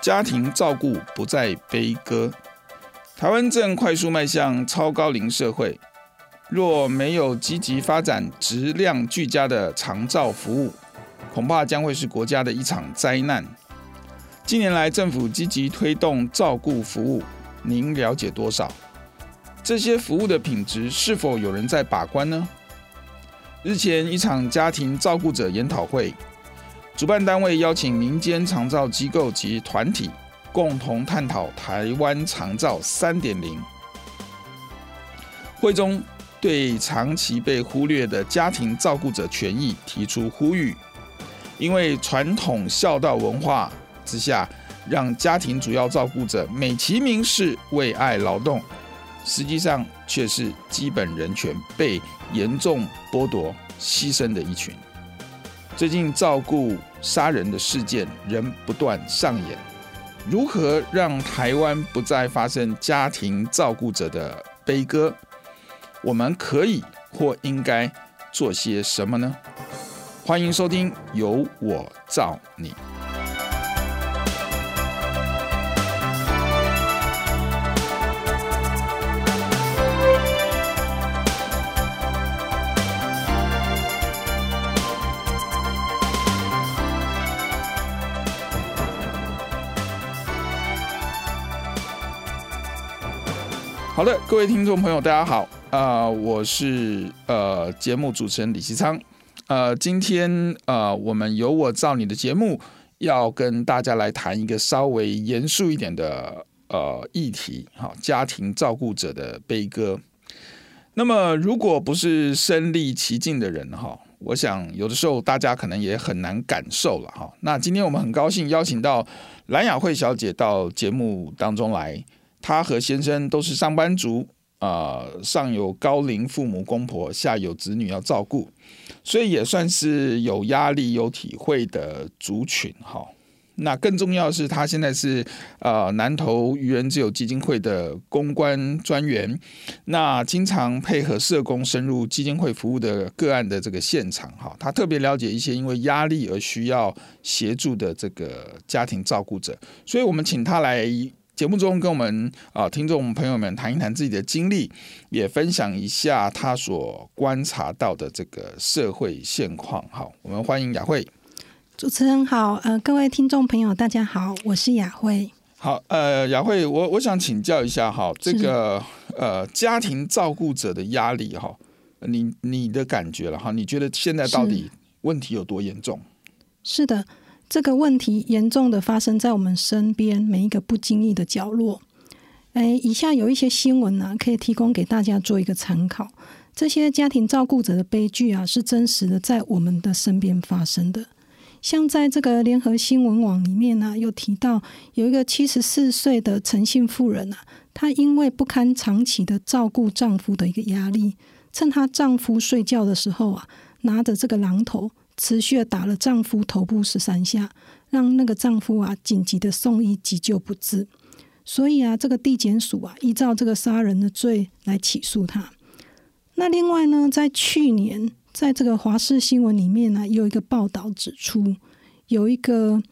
家庭照顾不再悲歌，台湾正快速迈向超高龄社会。若没有积极发展质量俱佳的长照服务，恐怕将会是国家的一场灾难。近年来，政府积极推动照顾服务，您了解多少？这些服务的品质是否有人在把关呢？日前，一场家庭照顾者研讨会。主办单位邀请民间长照机构及团体共同探讨台湾长照三点零。会中对长期被忽略的家庭照顾者权益提出呼吁，因为传统孝道文化之下，让家庭主要照顾者美其名是为爱劳动，实际上却是基本人权被严重剥夺、牺牲的一群。最近照顾杀人的事件仍不断上演，如何让台湾不再发生家庭照顾者的悲歌？我们可以或应该做些什么呢？欢迎收听《由我照你》。好的，各位听众朋友，大家好，啊、呃，我是呃节目主持人李希昌，呃，今天呃我们由我照你的节目要跟大家来谈一个稍微严肃一点的呃议题，哈，家庭照顾者的悲歌。那么，如果不是身历其境的人，哈，我想有的时候大家可能也很难感受了，哈。那今天我们很高兴邀请到蓝雅慧小姐到节目当中来。她和先生都是上班族，啊、上有高龄父母公婆，下有子女要照顾，所以也算是有压力、有体会的族群哈。那更重要的是，她现在是呃南投愚人之友基金会的公关专员，那经常配合社工深入基金会服务的个案的这个现场哈。她特别了解一些因为压力而需要协助的这个家庭照顾者，所以我们请她来。节目中跟我们啊听众朋友们谈一谈自己的经历，也分享一下他所观察到的这个社会现况。好，我们欢迎雅慧。主持人好，呃，各位听众朋友大家好，我是雅慧。好，呃，雅慧，我我想请教一下哈，这个呃家庭照顾者的压力哈，你你的感觉了哈？你觉得现在到底问题有多严重？是，是的。这个问题严重的发生在我们身边每一个不经意的角落。诶，以下有一些新闻呢、啊，可以提供给大家做一个参考。这些家庭照顾者的悲剧啊，是真实的在我们的身边发生的。像在这个联合新闻网里面呢、啊，有提到有一个七十四岁的陈姓妇人啊，她因为不堪长期的照顾丈夫的一个压力，趁她丈夫睡觉的时候啊，拿着这个榔头。持续的打了丈夫头部十三下，让那个丈夫啊紧急的送医急救不治。所以啊，这个地检署啊依照这个杀人的罪来起诉他。那另外呢，在去年，在这个华视新闻里面呢，有一个报道指出，有一个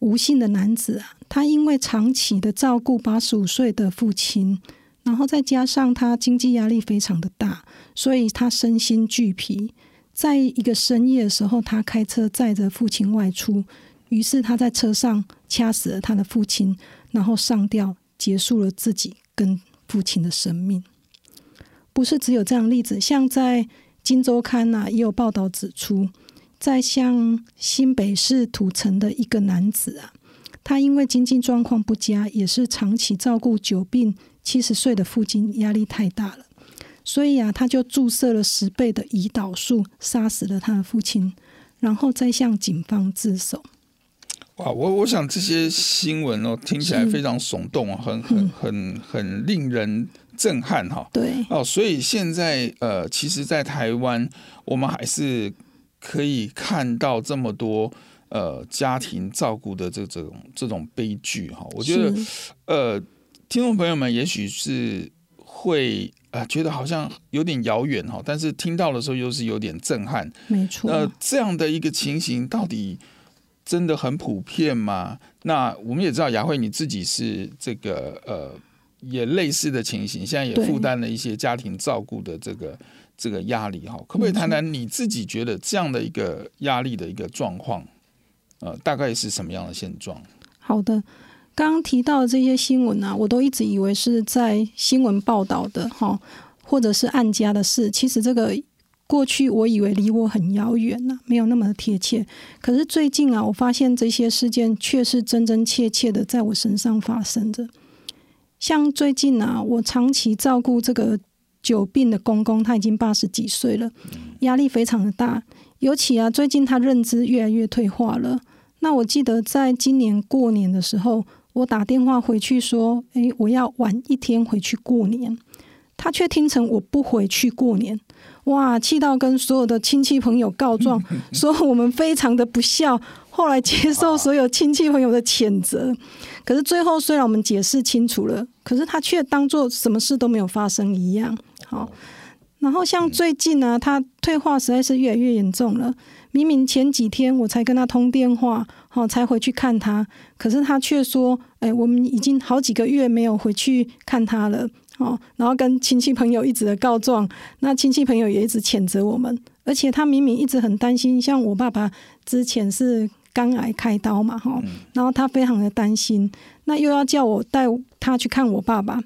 吴姓的男子啊，他因为长期的照顾八十五岁的父亲，然后再加上他经济压力非常的大，所以他身心俱疲。在一个深夜的时候，他开车载着父亲外出，于是他在车上掐死了他的父亲，然后上吊，结束了自己跟父亲的生命。不是只有这样例子，像在《金周刊》呐，也有报道指出，在像新北市土城的一个男子啊，他因为经济状况不佳，也是长期照顾久病七十岁的父亲，压力太大了，所以啊，他就注射了十倍的胰岛素，杀死了他的父亲，然后再向警方自首。哇，我我想这些新闻哦，听起来非常耸动啊，很很很很令人震撼哈。对哦，所以现在呃，其实，在台湾，我们还是可以看到这么多呃家庭照顾的这种这种悲剧哈。我觉得呃，听众朋友们也许是会啊、呃、觉得好像有点遥远哈，但是听到的时候又是有点震撼。没错，那这样的一个情形到底？真的很普遍吗？那我们也知道雅慧你自己是这个呃，也类似的情形，现在也负担了一些家庭照顾的这个这个压力哈。可不可以谈谈你自己觉得这样的一个压力的一个状况？呃，大概是什么样的现状？好的，刚刚提到的这些新闻啊，我都一直以为是在新闻报道的哈，或者是案家的事。其实这个。过去我以为离我很遥远呢，没有那么的贴切。可是最近啊，我发现这些事件却是真真切切的在我身上发生着。像最近啊，我长期照顾这个久病的公公，他已经八十几岁了，压力非常的大。尤其啊，最近他认知越来越退化了。那我记得在今年过年的时候，我打电话回去说：“诶，我要晚一天回去过年。”他却听成我不回去过年。哇！气到跟所有的亲戚朋友告状，说我们非常的不孝。后来接受所有亲戚朋友的谴责，可是最后虽然我们解释清楚了，可是他却当做什么事都没有发生一样。好，然后像最近呢、啊，他退化实在是越来越严重了。明明前几天我才跟他通电话，好才回去看他，可是他却说：“哎，我们已经好几个月没有回去看他了。”哦，然后跟亲戚朋友一直的告状，那亲戚朋友也一直谴责我们，而且他明明一直很担心，像我爸爸之前是肝癌开刀嘛，哈，然后他非常的担心，那又要叫我带他去看我爸爸，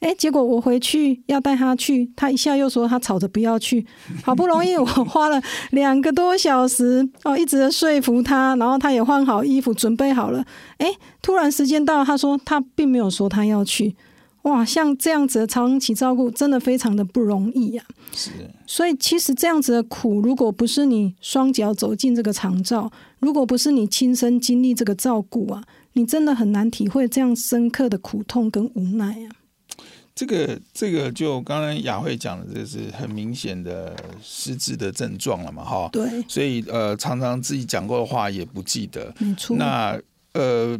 哎，结果我回去要带他去，他一下又说他吵着不要去，好不容易我花了两个多小时哦，一直的说服他，然后他也换好衣服准备好了，哎，突然时间到，他说他并没有说他要去。哇，像这样子的长期照顾，真的非常的不容易呀、啊。是，所以其实这样子的苦，如果不是你双脚走进这个长照，如果不是你亲身经历这个照顾啊，你真的很难体会这样深刻的苦痛跟无奈啊。这个这个，就刚刚雅慧讲的，这是很明显的失智的症状了嘛，哈。对。所以呃，常常自己讲过的话也不记得。没错。那呃。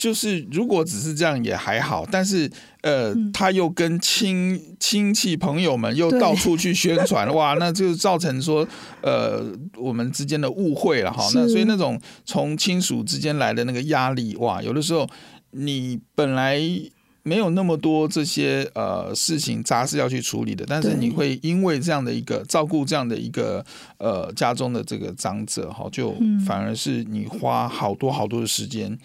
就是如果只是这样也还好，但是呃，嗯、他又跟亲亲戚朋友们又到处去宣传，哇，那就造成说呃我们之间的误会了哈。那所以那种从亲属之间来的那个压力，哇，有的时候你本来没有那么多这些呃事情杂事要去处理的，但是你会因为这样的一个照顾这样的一个呃家中的这个长者哈，就反而是你花好多好多的时间。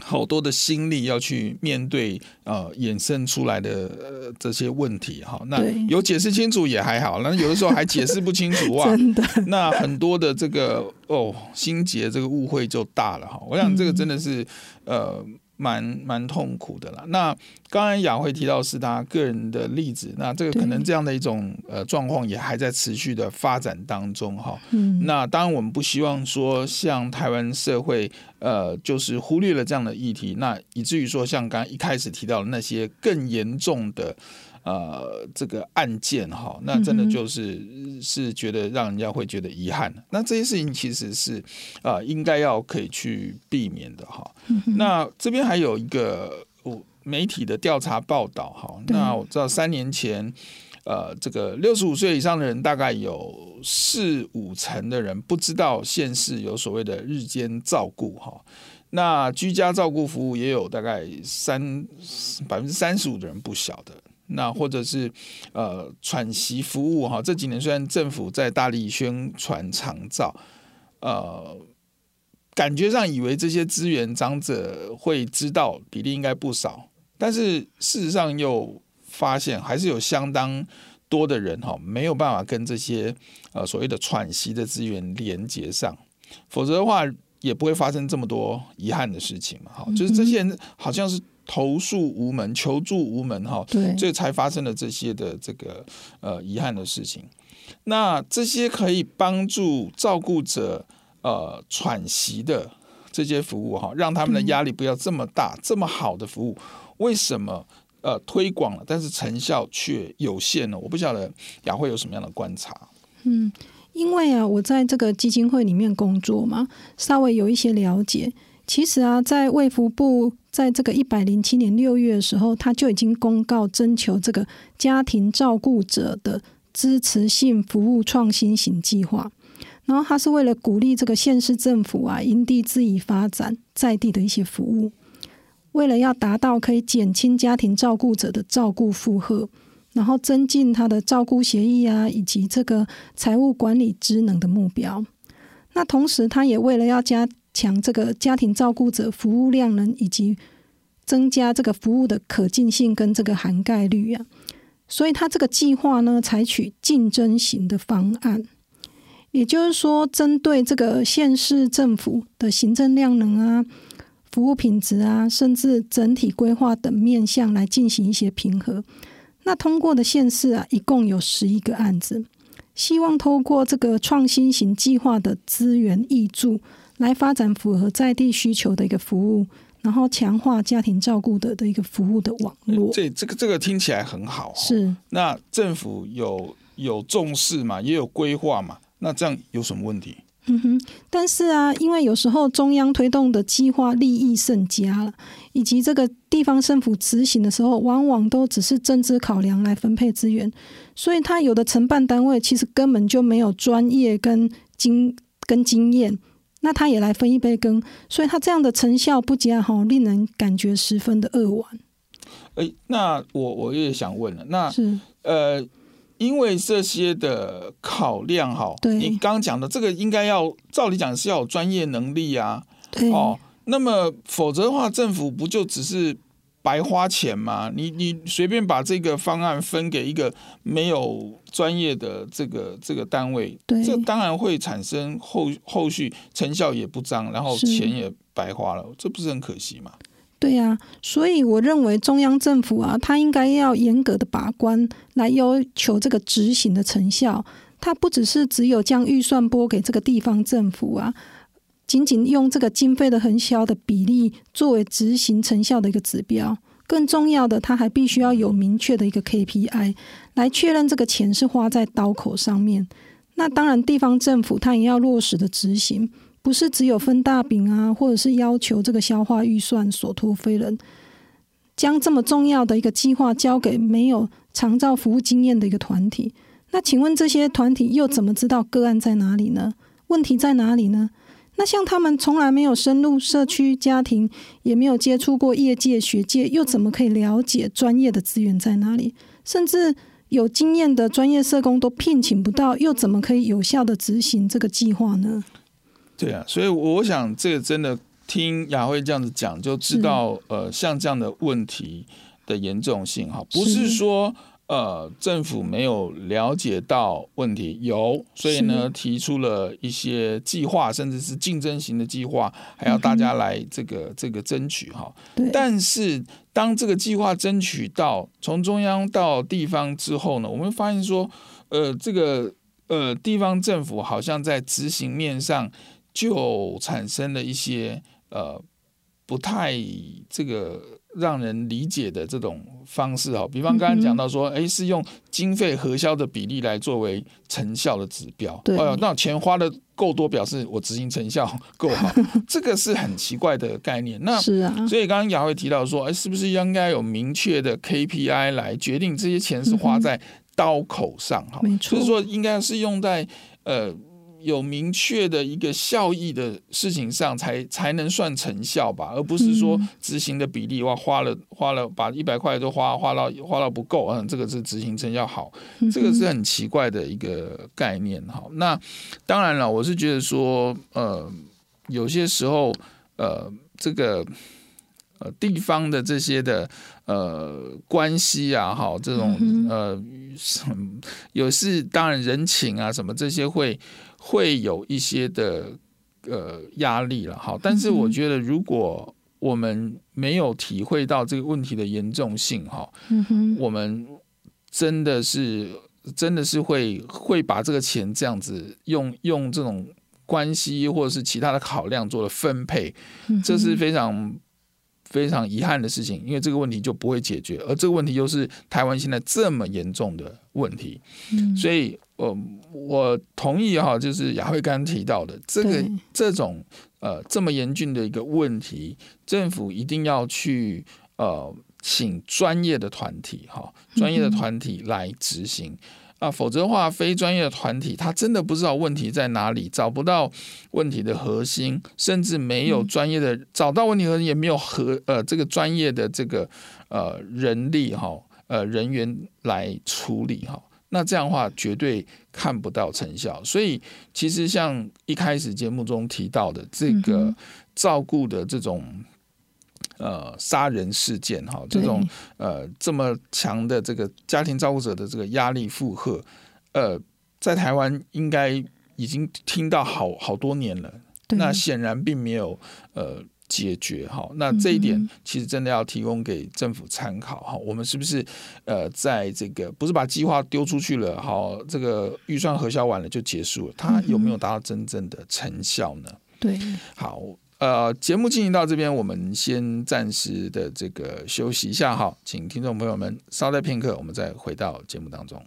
好多的心力要去面对呃衍生出来的、呃、这些问题哈，那有解释清楚也还好，那有的时候还解释不清楚啊，真的，那很多的这个哦心结这个误会就大了哈。我想这个真的是、嗯、呃。蛮蛮痛苦的啦。那刚才雅慧提到是他个人的例子，那这个可能这样的一种呃状况也还在持续的发展当中哈。嗯，那当然我们不希望说像台湾社会呃就是忽略了这样的议题，那以至于说像刚刚一开始提到的那些更严重的。呃，这个案件哈，那真的就是、嗯、是觉得让人家会觉得遗憾。那这些事情其实是啊、呃，应该要可以去避免的哈。嗯、那这边还有一个媒体的调查报道哈。那我知道三年前，呃，这个六十五岁以上的人大概有四五成的人不知道县市有所谓的日间照顾哈。那居家照顾服务也有大概三百分之三十五的人不晓得。那或者是呃喘息服务哈，这几年虽然政府在大力宣传长照，呃，感觉上以为这些资源长者会知道比例应该不少，但是事实上又发现还是有相当多的人哈没有办法跟这些呃所谓的喘息的资源连接上，否则的话也不会发生这么多遗憾的事情嘛。哈，就是这些人好像是投诉无门、求助无门哈，对，所以才发生了这些的这个呃遗憾的事情。那这些可以帮助照顾者。呃，喘息的这些服务哈，让他们的压力不要这么大，嗯、这么好的服务，为什么呃推广了，但是成效却有限呢？我不晓得雅慧有什么样的观察。嗯，因为啊，我在这个基金会里面工作嘛，稍微有一些了解。其实啊，在卫福部在这个一百零七年六月的时候，他就已经公告征求这个家庭照顾者的支持性服务创新型计划。然后他是为了鼓励这个县市政府啊，因地制宜发展在地的一些服务，为了要达到可以减轻家庭照顾者的照顾负荷，然后增进他的照顾协议啊，以及这个财务管理职能的目标。那同时，他也为了要加强这个家庭照顾者服务量能，以及增加这个服务的可进性跟这个涵盖率啊，所以他这个计划呢，采取竞争型的方案。也就是说，针对这个县市政府的行政量能啊、服务品质啊，甚至整体规划等面向来进行一些评核。那通过的县市啊，一共有十一个案子，希望透过这个创新型计划的资源挹注，来发展符合在地需求的一个服务，然后强化家庭照顾的的一个服务的网络。这这个这个听起来很好。是。那政府有有重视嘛？也有规划嘛？那这样有什么问题？嗯哼，但是啊，因为有时候中央推动的计划利益甚佳了，以及这个地方政府执行的时候，往往都只是政治考量来分配资源，所以他有的承办单位其实根本就没有专业跟经跟经验，那他也来分一杯羹，所以他这样的成效不佳，哈，令人感觉十分的扼腕。哎、欸，那我我也想问了，那是呃。因为这些的考量，哈，对，你刚刚讲的这个应该要照理讲是要有专业能力啊，对，哦，那么否则的话，政府不就只是白花钱吗？你你随便把这个方案分给一个没有专业的这个这个单位，对，这当然会产生后后续成效也不彰，然后钱也白花了，这不是很可惜吗？对呀、啊，所以我认为中央政府啊，他应该要严格的把关，来要求这个执行的成效。他不只是只有将预算拨给这个地方政府啊，仅仅用这个经费的恒销的比例作为执行成效的一个指标。更重要的，他还必须要有明确的一个 KPI 来确认这个钱是花在刀口上面。那当然，地方政府他也要落实的执行。不是只有分大饼啊，或者是要求这个消化预算所托非人，将这么重要的一个计划交给没有长照服务经验的一个团体。那请问这些团体又怎么知道个案在哪里呢？问题在哪里呢？那像他们从来没有深入社区家庭，也没有接触过业界学界，又怎么可以了解专业的资源在哪里？甚至有经验的专业社工都聘请不到，又怎么可以有效的执行这个计划呢？对啊，所以我想这个真的听雅慧这样子讲，就知道呃，像这样的问题的严重性哈，不是说呃政府没有了解到问题，有，所以呢提出了一些计划，甚至是竞争型的计划，还要大家来这个、嗯、这个争取哈。但是当这个计划争取到从中央到地方之后呢，我们发现说，呃，这个呃地方政府好像在执行面上。就产生了一些呃不太这个让人理解的这种方式啊，比方刚刚讲到说，哎，是用经费核销的比例来作为成效的指标。对，哦，那钱花的够多，表示我执行成效够好，这个是很奇怪的概念。那是啊，所以刚刚雅慧提到说，哎，是不是应该有明确的 KPI 来决定这些钱是花在刀口上？哈，没错，就是说应该是用在呃。有明确的一个效益的事情上才，才才能算成效吧，而不是说执行的比例哇，花了花了把一百块都花花到花到不够，嗯，这个是执行成效好，这个是很奇怪的一个概念哈。那当然了，我是觉得说，呃，有些时候呃这个。呃，地方的这些的呃关系啊，哈，这种呃，有是当然人情啊，什么这些会会有一些的呃压力了，好。但是我觉得，如果我们没有体会到这个问题的严重性，哈，我们真的是真的是会会把这个钱这样子用用这种关系或者是其他的考量做了分配，这是非常。非常遗憾的事情，因为这个问题就不会解决，而这个问题又是台湾现在这么严重的问题，嗯、所以，呃，我同意哈，就是雅慧刚刚提到的这个这种呃这么严峻的一个问题，政府一定要去呃请专业的团体哈，专业的团体来执行。嗯啊，否则的话，非专业的团体他真的不知道问题在哪里，找不到问题的核心，甚至没有专业的、嗯、找到问题核心，也没有和呃这个专业的这个呃人力哈呃人员来处理哈，那这样的话绝对看不到成效。所以其实像一开始节目中提到的这个照顾的这种。呃，杀人事件哈，这种呃这么强的这个家庭照顾者的这个压力负荷，呃，在台湾应该已经听到好好多年了。那显然并没有呃解决哈。那这一点其实真的要提供给政府参考哈。我们是不是呃在这个不是把计划丢出去了，好，这个预算核销完了就结束了？它有没有达到真正的成效呢？对，好。呃，节目进行到这边，我们先暂时的这个休息一下哈，请听众朋友们稍待片刻，我们再回到节目当中。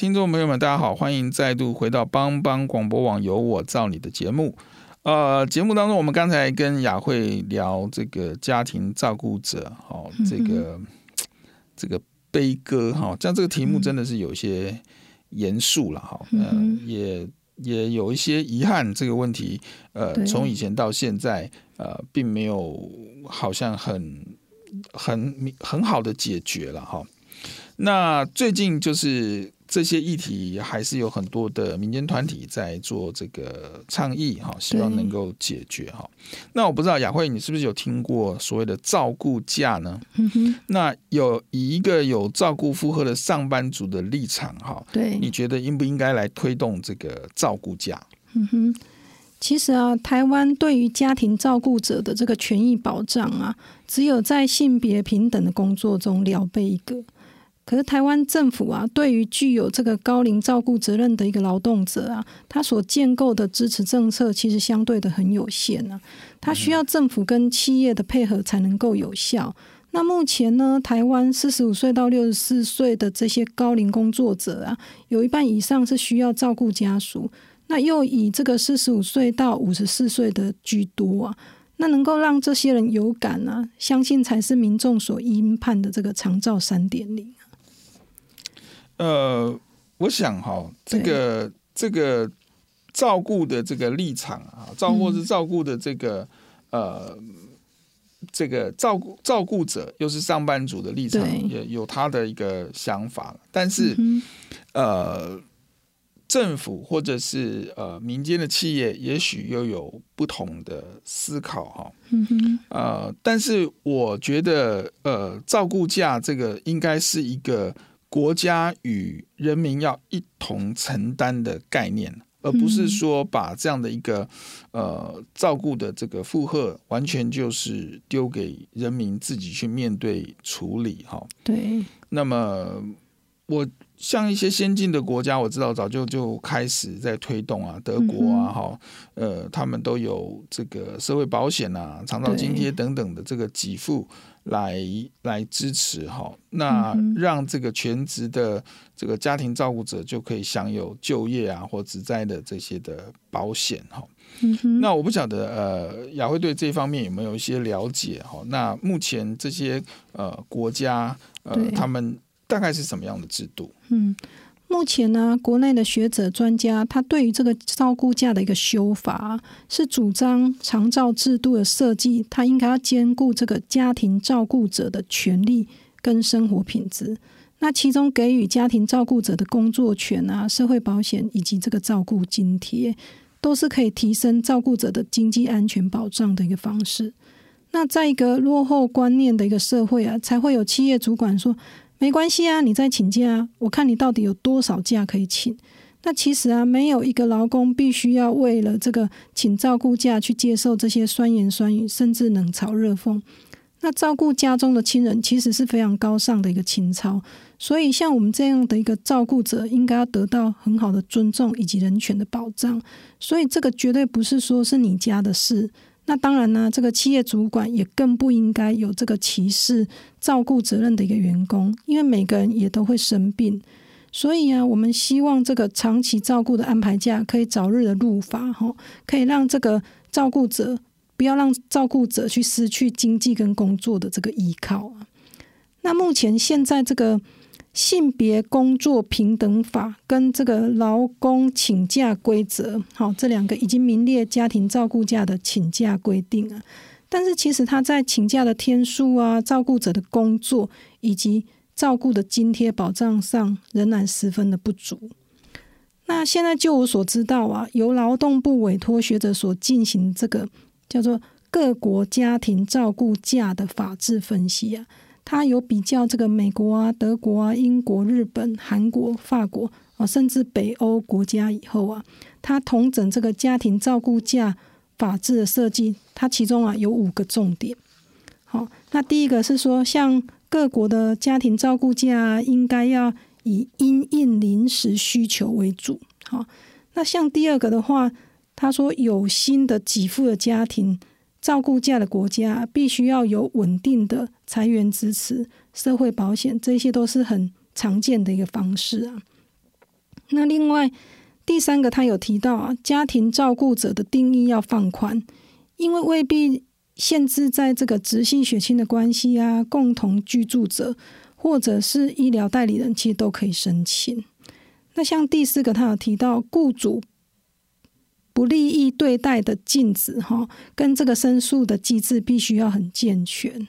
听众朋友们，大家好，欢迎再度回到帮帮广播网有我照你的节目。呃，节目当中，我们刚才跟雅慧聊这个家庭照顾者，哦，这个、嗯、这个悲歌，哈，这样这个题目真的是有些严肃了，哈、嗯也也有一些遗憾，这个问题，呃，从以前到现在，呃，并没有好像很很很好的解决了，哈。那最近就是。这些议题还是有很多的民间团体在做这个倡议哈，希望能够解决哈。那我不知道雅慧，你是不是有听过所谓的照顾假呢？嗯哼。那有以一个有照顾负荷的上班族的立场哈，对，你觉得应不应该来推动这个照顾假？嗯哼。其实啊，台湾对于家庭照顾者的这个权益保障啊，只有在性别平等的工作中聊备一个。可是台湾政府啊，对于具有这个高龄照顾责任的一个劳动者啊，他所建构的支持政策其实相对的很有限呢、啊。他需要政府跟企业的配合才能够有效。那目前呢，台湾四十五岁到六十四岁的这些高龄工作者啊，有一半以上是需要照顾家属，那又以这个四十五岁到五十四岁的居多啊。那能够让这些人有感啊，相信才是民众所应盼的这个长照三点零。呃，我想哈，这个这个照顾的这个立场啊，照顾是照顾的这个、嗯、呃，这个照顾照顾者又是上班族的立场，对也有他的一个想法。但是，嗯、呃，政府或者是呃民间的企业，也许又有不同的思考哈。嗯哼，呃，但是我觉得，呃，照顾价这个应该是一个。国家与人民要一同承担的概念，而不是说把这样的一个呃照顾的这个负荷完全就是丢给人民自己去面对处理哈。对，那么我。像一些先进的国家，我知道早就就开始在推动啊，德国啊，哈、嗯，呃，他们都有这个社会保险啊、长照津贴等等的这个给付来来支持哈，那让这个全职的这个家庭照顾者就可以享有就业啊或职灾的这些的保险哈。嗯、那我不晓得呃，雅慧对这方面有没有一些了解哈？那目前这些呃国家呃他们。大概是什么样的制度？嗯，目前呢，国内的学者专家他对于这个照顾假的一个修法，是主张长照制度的设计，它应该要兼顾这个家庭照顾者的权利跟生活品质。那其中给予家庭照顾者的工作权啊、社会保险以及这个照顾津贴，都是可以提升照顾者的经济安全保障的一个方式。那在一个落后观念的一个社会啊，才会有企业主管说。没关系啊，你再请假啊，我看你到底有多少假可以请。那其实啊，没有一个劳工必须要为了这个请照顾假去接受这些酸言酸语，甚至冷嘲热讽。那照顾家中的亲人其实是非常高尚的一个情操，所以像我们这样的一个照顾者，应该要得到很好的尊重以及人权的保障。所以这个绝对不是说是你家的事。那当然呢，这个企业主管也更不应该有这个歧视照顾责任的一个员工，因为每个人也都会生病，所以啊，我们希望这个长期照顾的安排假可以早日的入法，哈，可以让这个照顾者不要让照顾者去失去经济跟工作的这个依靠啊。那目前现在这个。性别工作平等法跟这个劳工请假规则，好，这两个已经名列家庭照顾假的请假规定啊。但是其实他在请假的天数啊、照顾者的工作以及照顾的津贴保障上，仍然十分的不足。那现在就我所知道啊，由劳动部委托学者所进行这个叫做各国家庭照顾假的法制分析啊。他有比较这个美国啊、德国啊、英国、日本、韩国、法国啊，甚至北欧国家以后啊，他统整这个家庭照顾假法制的设计，它其中啊有五个重点。好，那第一个是说，像各国的家庭照顾假应该要以因应临时需求为主。好，那像第二个的话，他说有薪的给付的家庭。照顾假的国家必须要有稳定的财源支持、社会保险，这些都是很常见的一个方式啊。那另外第三个，他有提到啊，家庭照顾者的定义要放宽，因为未必限制在这个直系血亲的关系啊、共同居住者或者是医疗代理人，其实都可以申请。那像第四个，他有提到雇主。不利益对待的禁止，哈，跟这个申诉的机制必须要很健全。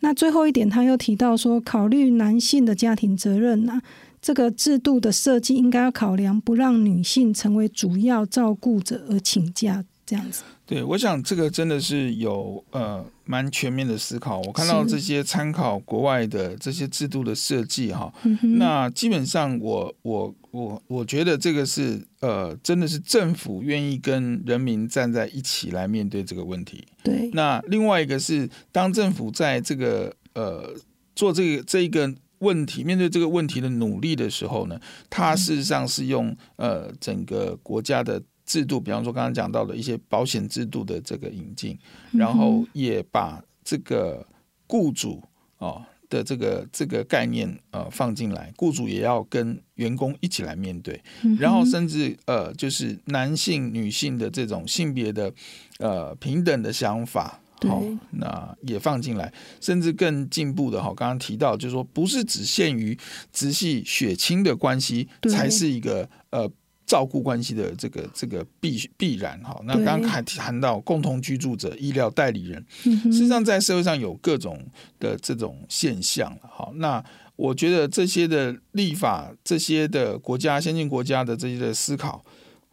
那最后一点，他又提到说，考虑男性的家庭责任呐，这个制度的设计应该要考量不让女性成为主要照顾者而请假。这样子，对，我想这个真的是有呃蛮全面的思考。我看到这些参考国外的这些制度的设计哈，那基本上我我我我觉得这个是呃真的是政府愿意跟人民站在一起来面对这个问题。对，那另外一个是当政府在这个呃做这个这一个问题面对这个问题的努力的时候呢，它事实上是用呃整个国家的。制度，比方说刚刚讲到的一些保险制度的这个引进，然后也把这个雇主哦的这个这个概念呃放进来，雇主也要跟员工一起来面对，然后甚至呃就是男性女性的这种性别的呃平等的想法，好，那也放进来，甚至更进步的哈，刚刚提到就是说不是只限于直系血亲的关系才是一个呃。照顾关系的这个这个必必然哈，那刚刚还谈到共同居住者、医疗代理人，实际上在社会上有各种的这种现象哈。那我觉得这些的立法、这些的国家先进国家的这些的思考，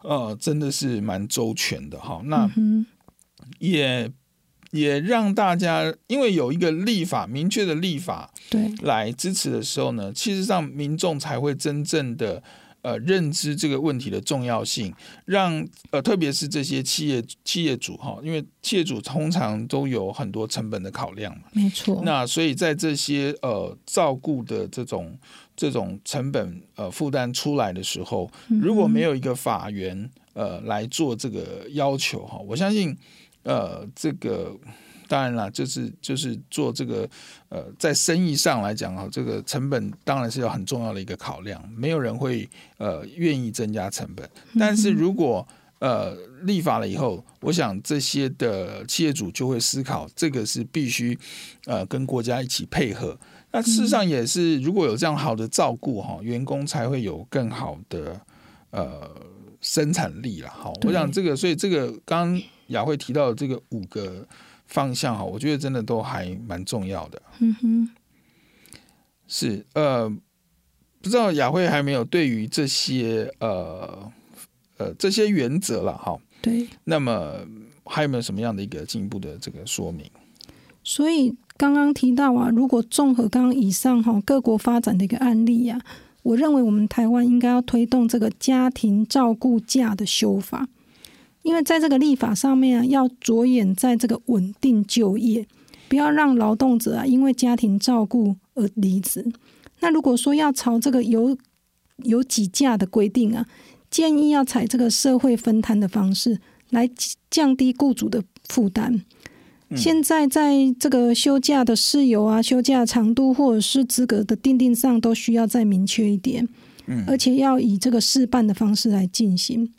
呃，真的是蛮周全的哈。那也也让大家因为有一个立法明确的立法对来支持的时候呢，其实上民众才会真正的。呃认知这个问题的重要性，让呃特别是这些企业企业主哈，因为企业主通常都有很多成本的考量嘛，没错。那所以在这些呃照顾的这种这种成本呃负担出来的时候，如果没有一个法源呃来做这个要求哈，我相信呃这个。当然了，就是就是做这个，呃，在生意上来讲啊，这个成本当然是有很重要的一个考量，没有人会呃愿意增加成本。但是如果呃立法了以后，我想这些的企业主就会思考，这个是必须呃跟国家一起配合。那事实上也是，如果有这样好的照顾哈，员工才会有更好的呃生产力了。好，我想这个，所以这个刚刚雅慧提到的这个五个。方向哈，我觉得真的都还蛮重要的。嗯哼，是呃，不知道雅慧还没有对于这些呃呃这些原则了哈。对。那么还有没有什么样的一个进一步的这个说明？所以刚刚提到啊，如果综合刚刚以上哈各国发展的一个案例呀、啊，我认为我们台湾应该要推动这个家庭照顾假的修法。因为在这个立法上面啊，要着眼在这个稳定就业，不要让劳动者啊因为家庭照顾而离职。那如果说要朝这个有有几假的规定啊，建议要采这个社会分摊的方式来降低雇主的负担。嗯。现在在这个休假的事由啊、休假长度或者是资格的定定上，都需要再明确一点。嗯，而且要以这个事办的方式来进行。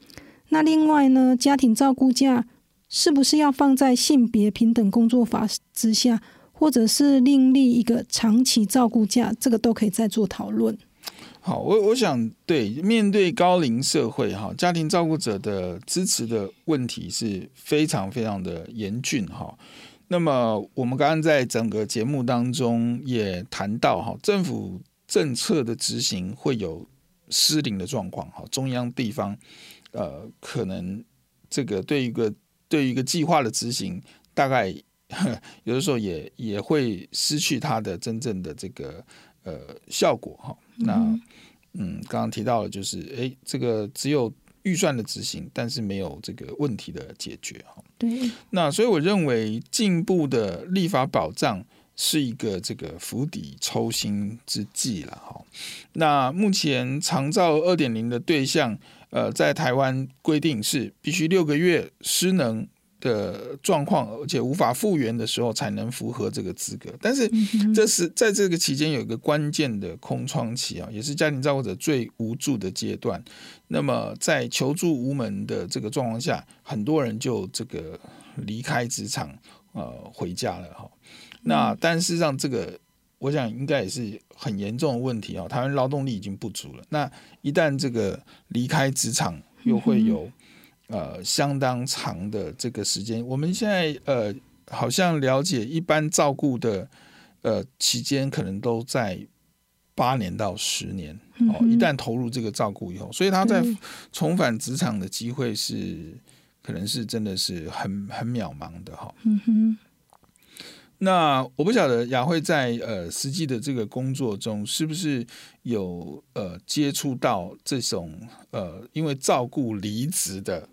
那另外呢，家庭照顾假是不是要放在性别平等工作法之下，或者是另立一个长期照顾假，这个都可以再做讨论。好，我我想对面对高龄社会哈，家庭照顾者的支持的问题是非常非常的严峻哈。那么我们刚刚在整个节目当中也谈到哈，政府政策的执行会有失灵的状况哈，中央地方。呃，可能这个对于一个对于一个计划的执行，大概有的时候也也会失去它的真正的这个呃效果哈。那嗯，刚刚提到了就是，哎，这个只有预算的执行，但是没有这个问题的解决哈。对。那所以我认为进步的立法保障是一个这个釜底抽薪之计了哈。那目前长照二点零的对象。呃，在台湾规定是必须六个月失能的状况，而且无法复原的时候才能符合这个资格。但是这是在这个期间有一个关键的空窗期啊，也是家庭照顾者最无助的阶段。那么在求助无门的这个状况下，很多人就这个离开职场，呃，回家了哈。那但事实上这个。我想应该也是很严重的问题啊！台湾劳动力已经不足了，那一旦这个离开职场，又会有呃相当长的这个时间。我们现在呃好像了解，一般照顾的呃期间可能都在八年到十年哦。一旦投入这个照顾以后，所以他在重返职场的机会是可能是真的是很很渺茫的哈。嗯哼。那我不晓得雅慧在呃实际的这个工作中，是不是有呃接触到这种呃因为照顾离职的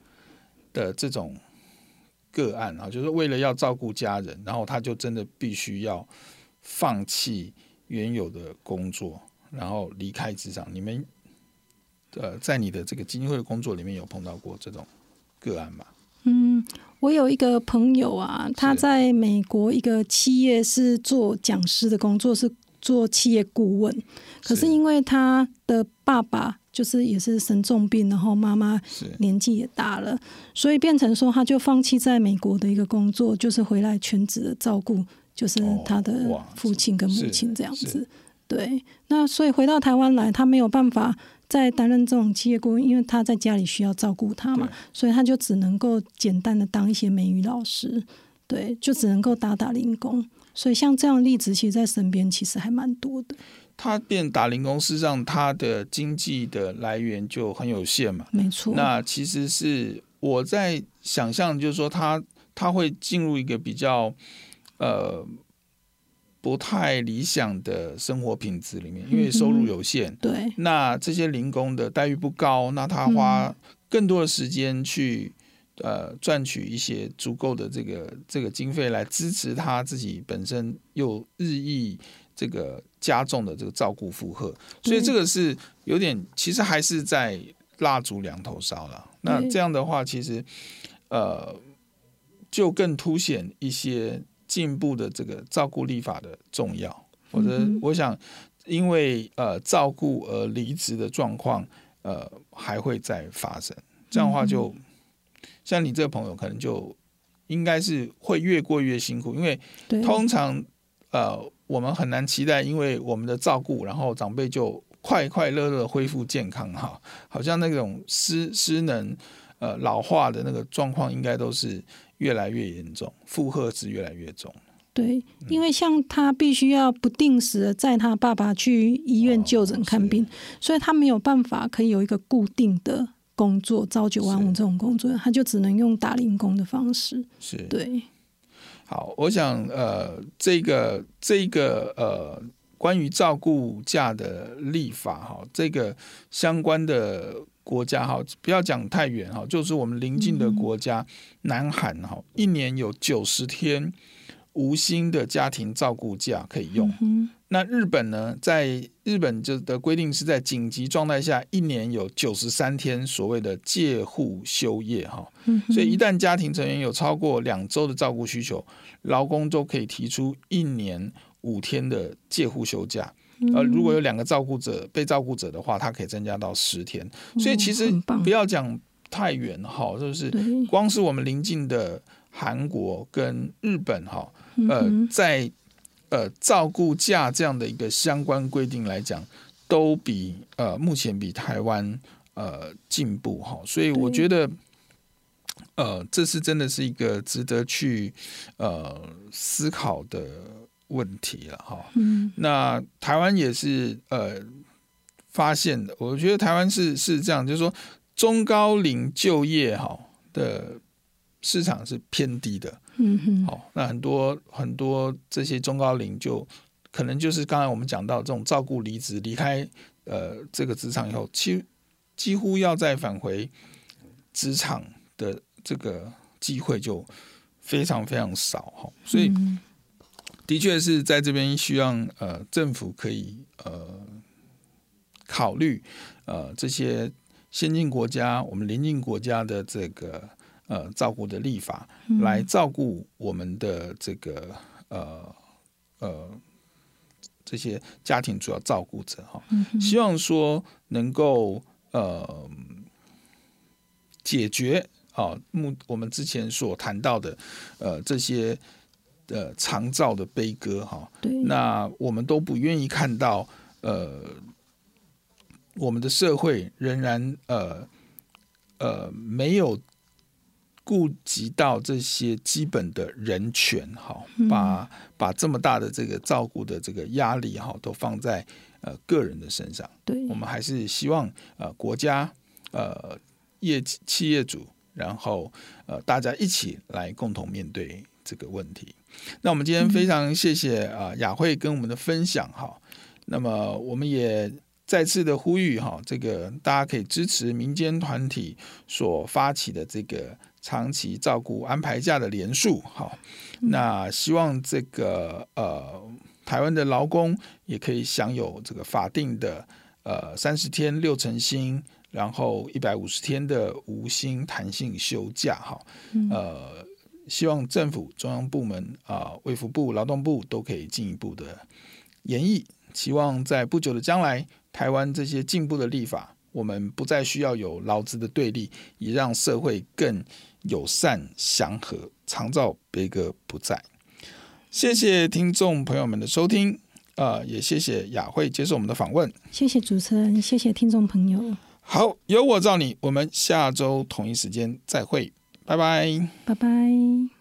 的这种个案啊？就是为了要照顾家人，然后他就真的必须要放弃原有的工作，然后离开职场。你们呃在你的这个基金会的工作里面有碰到过这种个案吗？嗯。我有一个朋友啊，他在美国一个企业是做讲师的工作，是做企业顾问。可是因为他的爸爸就是也是生重病，然后妈妈年纪也大了，所以变成说他就放弃在美国的一个工作，就是回来全职的照顾，就是他的父亲跟母亲这样子。对，那所以回到台湾来，他没有办法。在担任这种企业顾问，因为他在家里需要照顾他嘛，所以他就只能够简单的当一些美语老师，对，就只能够打打零工。所以像这样的例子，其实在身边其实还蛮多的。他变打零工，事实上他的经济的来源就很有限嘛，没错。那其实是我在想象，就是说他他会进入一个比较呃。不太理想的生活品质里面，因为收入有限，嗯、对，那这些零工的待遇不高，那他花更多的时间去。呃，赚取一些足够的这个这个经费来支持他自己本身又日益这个加重的这个照顾负荷，所以这个是有点，其实还是在蜡烛两头烧了。那这样的话，其实呃，就更凸显一些进步的这个照顾立法的重要。否则，我想因为呃照顾而离职的状况，呃，还会再发生。这样的话就。像你这个朋友，可能就应该是会越过越辛苦，因为通常呃，我们很难期待，因为我们的照顾，然后长辈就快快乐乐恢复健康哈，好像那种失失能呃老化的那个状况，应该都是越来越严重，负荷是越来越重。对，因为像他必须要不定时的载他爸爸去医院就诊看病，哦，所以他没有办法可以有一个固定的。工作朝九晚五这种工作，他就只能用打零工的方式。是对。好，我想呃，这个这个呃，关于照顾假的立法哈，这个相关的国家哈，不要讲太远哈，就是我们邻近的国家，嗯、南韩哈，一年有九十天无薪的家庭照顾假可以用。嗯那日本呢，在日本就的规定是在紧急状态下，一年有九十三天所谓的借户休业哈，所以一旦家庭成员有超过两周的照顾需求，劳工都可以提出一年五天的借户休假，而如果有两个照顾者被照顾者的话，他可以增加到十天。所以其实不要讲太远哈，就是光是我们邻近的韩国跟日本哈，呃，在呃，照顾假这样的一个相关规定来讲，都比呃目前比台湾呃进步哈，所以我觉得呃这是真的是一个值得去呃思考的问题了哈。嗯，那台湾也是呃发现的，我觉得台湾是是这样，就是说中高龄就业哈的市场是偏低的。嗯哼，好，那很多很多这些中高龄就可能就是刚才我们讲到这种照顾离职离开呃这个职场以后，几几乎要再返回职场的这个机会就非常非常少哈，所以的确是在这边希望呃政府可以呃考虑呃这些先进国家我们邻近国家的这个。呃，照顾的立法来照顾我们的这个呃呃这些家庭主要照顾者哈，希望说能够呃解决啊目我们之前所谈到的呃这些呃长照的悲歌哈，那我们都不愿意看到呃我们的社会仍然呃呃没有。顾及到这些基本的人权，哈，把把这么大的这个照顾的这个压力，哈，都放在呃个人的身上。对，我们还是希望呃国家呃业企业主，然后呃大家一起来共同面对这个问题。那我们今天非常谢谢啊雅慧跟我们的分享，哈。那么我们也再次的呼吁，哈，这个大家可以支持民间团体所发起的这个。长期照顾安排假的连署，哈，那希望这个呃台湾的劳工也可以享有这个法定的呃三十天六成薪，然后一百五十天的无薪弹性休假，哈，呃，希望政府中央部门啊，卫、呃、福部、劳动部都可以进一步的演绎，期望在不久的将来，台湾这些进步的立法，我们不再需要有劳资的对立，以让社会更。友善祥和，长照悲歌不再。谢谢听众朋友们的收听，啊、呃，也谢谢雅慧接受我们的访问。谢谢主持人，谢谢听众朋友。好，有我罩你，我们下周同一时间再会，拜拜，拜拜。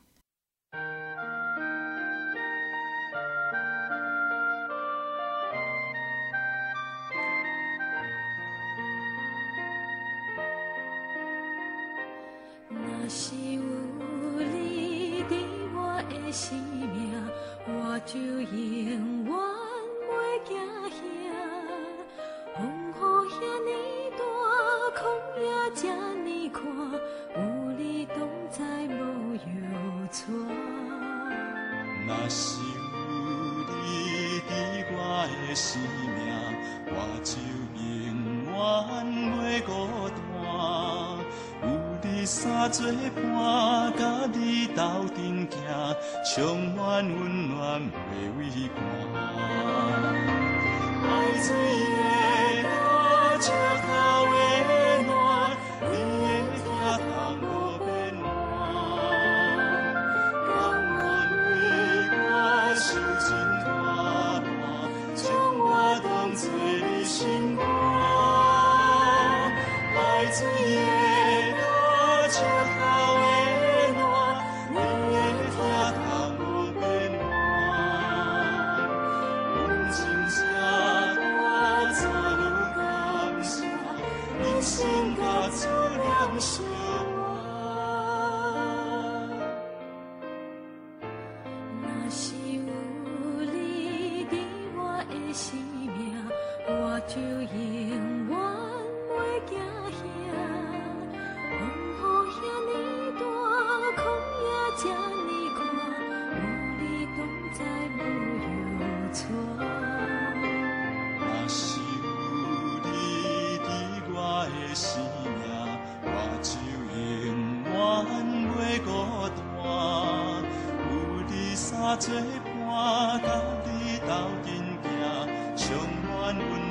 one would